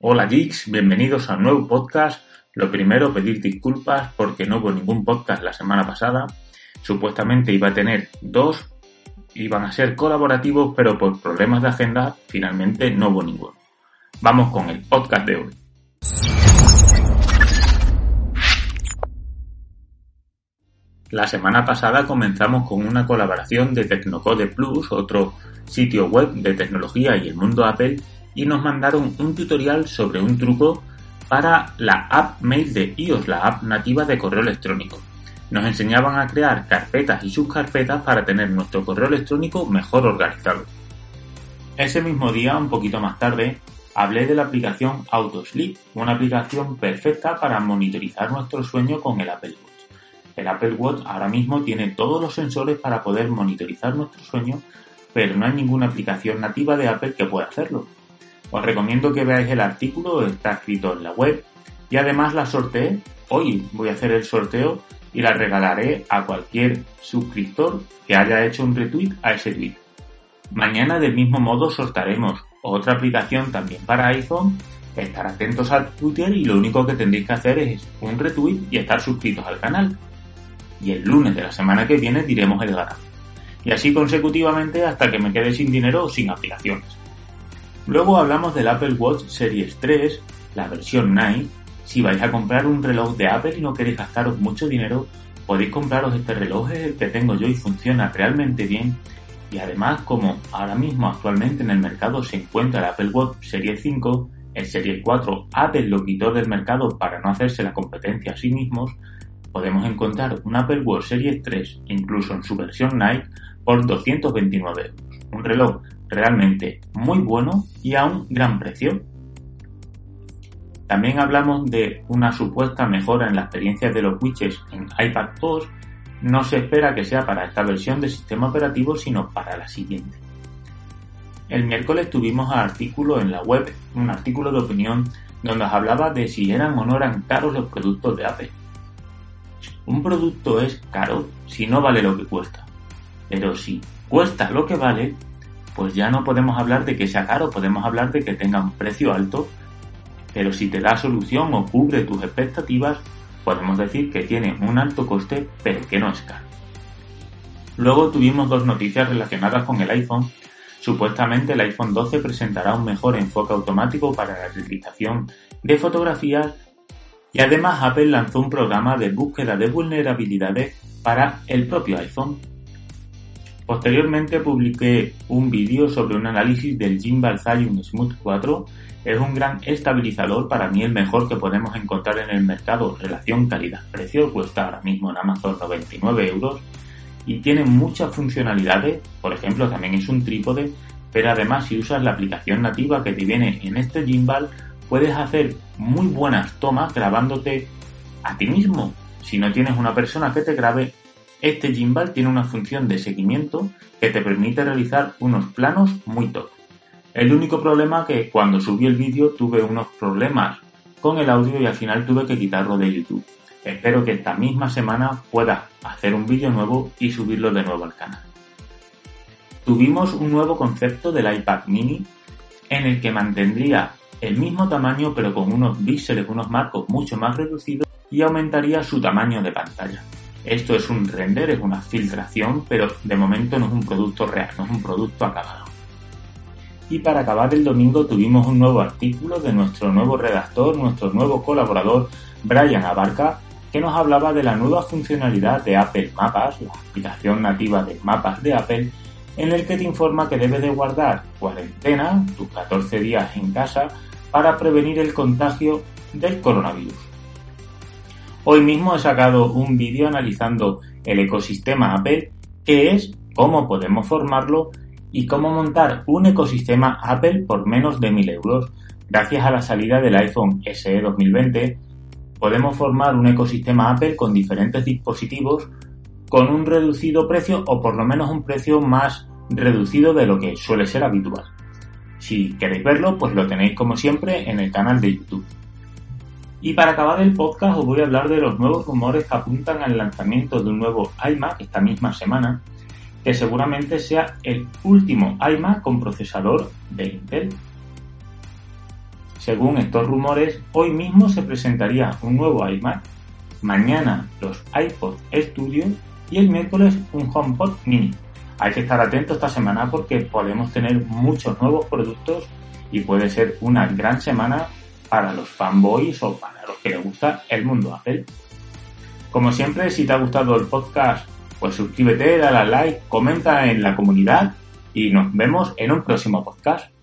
Hola geeks, bienvenidos a un nuevo podcast. Lo primero, pedir disculpas porque no hubo ningún podcast la semana pasada. Supuestamente iba a tener dos, iban a ser colaborativos, pero por problemas de agenda finalmente no hubo ninguno. Vamos con el podcast de hoy. La semana pasada comenzamos con una colaboración de Tecnocode Plus, otro sitio web de tecnología y el mundo Apple, y nos mandaron un tutorial sobre un truco para la app Mail de iOS, la app nativa de correo electrónico. Nos enseñaban a crear carpetas y subcarpetas para tener nuestro correo electrónico mejor organizado. Ese mismo día, un poquito más tarde, hablé de la aplicación AutoSleep, una aplicación perfecta para monitorizar nuestro sueño con el Apple Watch. El Apple Watch ahora mismo tiene todos los sensores para poder monitorizar nuestro sueño, pero no hay ninguna aplicación nativa de Apple que pueda hacerlo. Os recomiendo que veáis el artículo, está escrito en la web y además la sorteé. Hoy voy a hacer el sorteo y la regalaré a cualquier suscriptor que haya hecho un retweet a ese tweet. Mañana del mismo modo sortaremos otra aplicación también para iPhone. Estar atentos al Twitter y lo único que tendréis que hacer es un retweet y estar suscritos al canal y el lunes de la semana que viene diremos el ganador. Y así consecutivamente hasta que me quede sin dinero o sin aplicaciones. Luego hablamos del Apple Watch Series 3, la versión 9. Si vais a comprar un reloj de Apple y no queréis gastaros mucho dinero, podéis compraros este reloj, es el que tengo yo y funciona realmente bien. Y además, como ahora mismo actualmente en el mercado se encuentra el Apple Watch Series 5, el Series 4 Apple lo quitó del mercado para no hacerse la competencia a sí mismos, podemos encontrar un Apple Watch Series 3, incluso en su versión Night, por 229 euros. Un reloj realmente muy bueno y a un gran precio. También hablamos de una supuesta mejora en la experiencia de los widgets en iPad 2. No se espera que sea para esta versión de sistema operativo, sino para la siguiente. El miércoles tuvimos un artículo en la web, un artículo de opinión, donde os hablaba de si eran o no eran caros los productos de Apple. Un producto es caro si no vale lo que cuesta. Pero si cuesta lo que vale, pues ya no podemos hablar de que sea caro, podemos hablar de que tenga un precio alto. Pero si te da solución o cubre tus expectativas, podemos decir que tiene un alto coste, pero que no es caro. Luego tuvimos dos noticias relacionadas con el iPhone. Supuestamente el iPhone 12 presentará un mejor enfoque automático para la realización de fotografías y además Apple lanzó un programa de búsqueda de vulnerabilidades para el propio iPhone. Posteriormente publiqué un vídeo sobre un análisis del Gimbal Zion Smooth 4. Es un gran estabilizador, para mí el mejor que podemos encontrar en el mercado. Relación calidad-precio cuesta ahora mismo en Amazon 99 euros y tiene muchas funcionalidades. Por ejemplo, también es un trípode, pero además si usas la aplicación nativa que te viene en este gimbal puedes hacer muy buenas tomas grabándote a ti mismo. Si no tienes una persona que te grabe, este gimbal tiene una función de seguimiento que te permite realizar unos planos muy top. El único problema que cuando subí el vídeo tuve unos problemas con el audio y al final tuve que quitarlo de YouTube. Espero que esta misma semana pueda hacer un vídeo nuevo y subirlo de nuevo al canal. Tuvimos un nuevo concepto del iPad mini en el que mantendría el mismo tamaño pero con unos píxeles, unos marcos mucho más reducidos y aumentaría su tamaño de pantalla. Esto es un render, es una filtración, pero de momento no es un producto real, no es un producto acabado. Y para acabar el domingo tuvimos un nuevo artículo de nuestro nuevo redactor, nuestro nuevo colaborador, Brian Abarca, que nos hablaba de la nueva funcionalidad de Apple Mapas, la aplicación nativa de mapas de Apple, en el que te informa que debes de guardar cuarentena, tus 14 días en casa, para prevenir el contagio del coronavirus. Hoy mismo he sacado un vídeo analizando el ecosistema Apple, que es cómo podemos formarlo y cómo montar un ecosistema Apple por menos de 1000 euros. Gracias a la salida del iPhone SE 2020, podemos formar un ecosistema Apple con diferentes dispositivos con un reducido precio o por lo menos un precio más reducido de lo que suele ser habitual. Si queréis verlo, pues lo tenéis como siempre en el canal de YouTube. Y para acabar el podcast os voy a hablar de los nuevos rumores que apuntan al lanzamiento de un nuevo iMac esta misma semana, que seguramente sea el último iMac con procesador de Intel. Según estos rumores, hoy mismo se presentaría un nuevo iMac, mañana los iPod Studio y el miércoles un HomePod mini. Hay que estar atento esta semana porque podemos tener muchos nuevos productos y puede ser una gran semana para los fanboys o para los que les gusta el mundo Apple. Como siempre, si te ha gustado el podcast, pues suscríbete, dale a like, comenta en la comunidad y nos vemos en un próximo podcast.